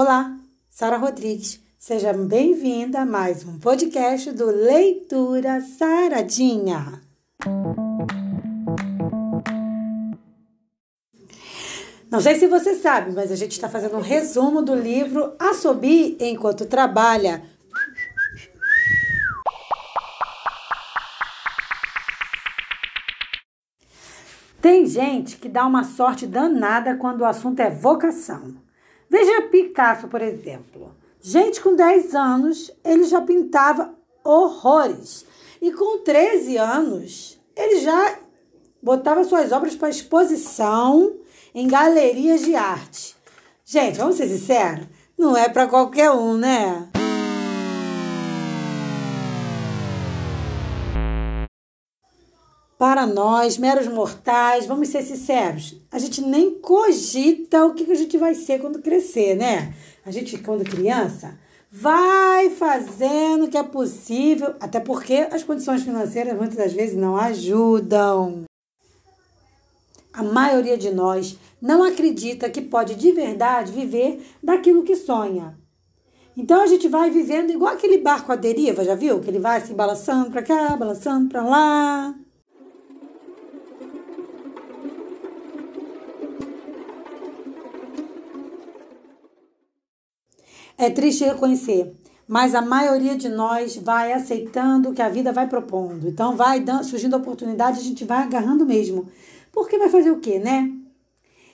Olá, Sara Rodrigues. Seja bem-vinda a mais um podcast do Leitura Saradinha. Não sei se você sabe, mas a gente está fazendo um resumo do livro Assobi Enquanto Trabalha. Tem gente que dá uma sorte danada quando o assunto é vocação. Veja Picasso, por exemplo. Gente com 10 anos, ele já pintava horrores. E com 13 anos, ele já botava suas obras para exposição em galerias de arte. Gente, vamos ser sinceros, não é para qualquer um, né? Para nós, meros mortais, vamos ser sinceros, a gente nem cogita o que a gente vai ser quando crescer, né? A gente, quando criança, vai fazendo o que é possível, até porque as condições financeiras muitas das vezes não ajudam. A maioria de nós não acredita que pode de verdade viver daquilo que sonha. Então a gente vai vivendo igual aquele barco à deriva, já viu? Que ele vai se balançando para cá, balançando para lá. É triste reconhecer, mas a maioria de nós vai aceitando o que a vida vai propondo. Então vai surgindo a oportunidade, a gente vai agarrando mesmo. Porque vai fazer o quê, né?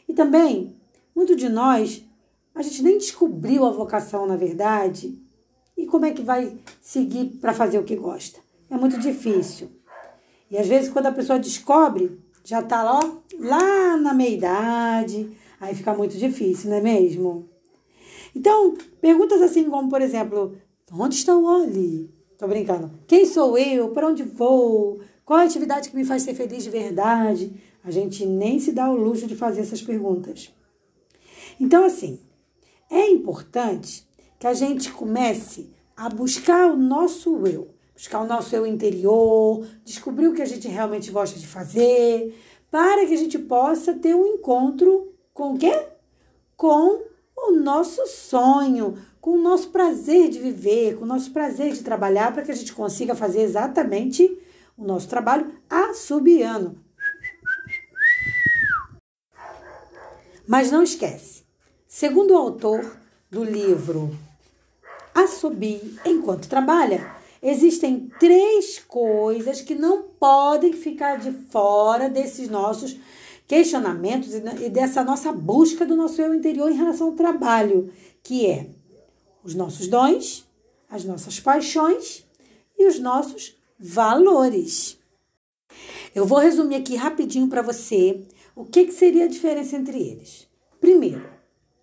E também, muito de nós, a gente nem descobriu a vocação, na verdade. E como é que vai seguir para fazer o que gosta? É muito difícil. E às vezes, quando a pessoa descobre, já está lá, lá na meia-idade, aí fica muito difícil, não é mesmo? Então, perguntas assim como, por exemplo, onde está o Oli? Tô brincando. Quem sou eu? Para onde vou? Qual a atividade que me faz ser feliz de verdade? A gente nem se dá o luxo de fazer essas perguntas. Então, assim, é importante que a gente comece a buscar o nosso eu, buscar o nosso eu interior, descobrir o que a gente realmente gosta de fazer, para que a gente possa ter um encontro com o quê? Com o nosso sonho, com o nosso prazer de viver, com o nosso prazer de trabalhar, para que a gente consiga fazer exatamente o nosso trabalho assobiando. Mas não esquece, segundo o autor do livro Assobie Enquanto Trabalha, existem três coisas que não podem ficar de fora desses nossos questionamentos e dessa nossa busca do nosso eu interior em relação ao trabalho, que é os nossos dons, as nossas paixões e os nossos valores. Eu vou resumir aqui rapidinho para você o que, que seria a diferença entre eles. Primeiro,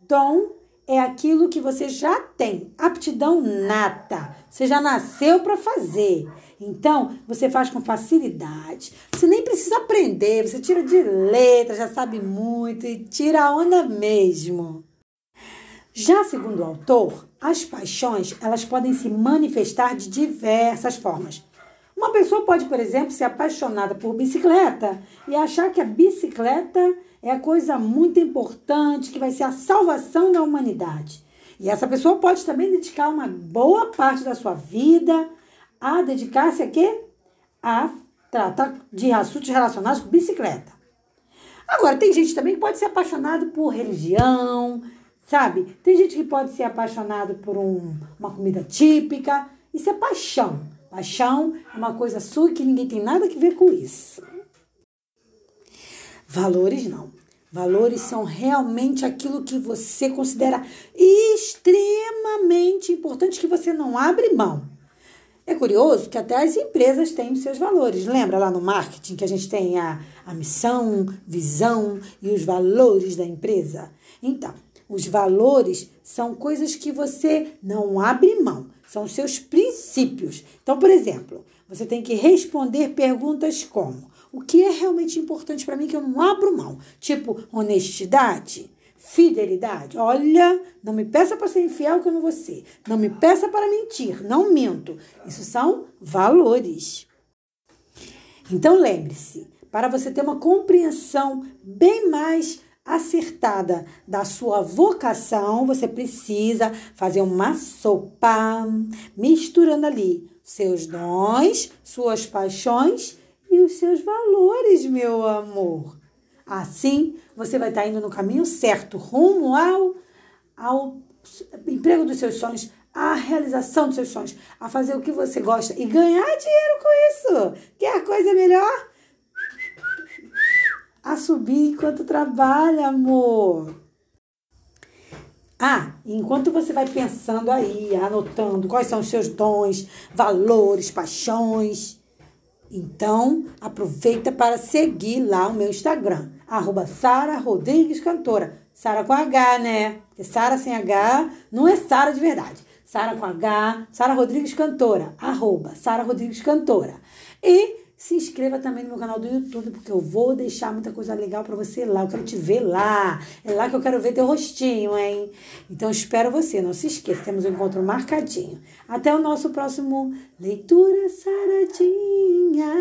dom é aquilo que você já tem, aptidão nata. Você já nasceu para fazer. Então, você faz com facilidade. Você nem precisa aprender, você tira de letra, já sabe muito e tira a onda mesmo. Já segundo o autor, as paixões, elas podem se manifestar de diversas formas. Uma pessoa pode, por exemplo, ser apaixonada por bicicleta e achar que a bicicleta é a coisa muito importante que vai ser a salvação da humanidade. E essa pessoa pode também dedicar uma boa parte da sua vida a dedicar-se a quê? A tratar de assuntos relacionados com bicicleta. Agora, tem gente também que pode ser apaixonado por religião, sabe? Tem gente que pode ser apaixonado por um, uma comida típica. Isso é paixão. Paixão é uma coisa sua que ninguém tem nada a ver com isso. Valores não. Valores são realmente aquilo que você considera extremamente importante que você não abre mão. É curioso que até as empresas têm os seus valores. Lembra lá no marketing que a gente tem a, a missão, visão e os valores da empresa? Então, os valores são coisas que você não abre mão, são seus princípios. Então, por exemplo, você tem que responder perguntas como: o que é realmente importante para mim que eu não abro mão? Tipo, honestidade, fidelidade. Olha, não me peça para ser infiel que eu não vou ser. Não me peça para mentir, não minto. Isso são valores. Então lembre-se, para você ter uma compreensão bem mais acertada da sua vocação, você precisa fazer uma sopa, misturando ali seus dons, suas paixões e os seus valores, meu amor. Assim, você vai estar indo no caminho certo, rumo ao, ao emprego dos seus sonhos, à realização dos seus sonhos, a fazer o que você gosta e ganhar dinheiro com isso. Quer coisa melhor? A subir enquanto trabalha, amor. Ah, enquanto você vai pensando aí, anotando quais são os seus dons, valores, paixões, então aproveita para seguir lá o meu Instagram, arroba Sara Rodrigues Cantora. Sara com H, né? Porque Sara sem H não é Sara de verdade. Sara com H, Sara Rodrigues Cantora, arroba Sara Rodrigues Cantora. E se inscreva também no meu canal do YouTube, porque eu vou deixar muita coisa legal para você lá. Eu quero te ver lá. É lá que eu quero ver teu rostinho, hein? Então espero você. Não se esqueça, temos um encontro marcadinho. Até o nosso próximo Leitura Saradinha.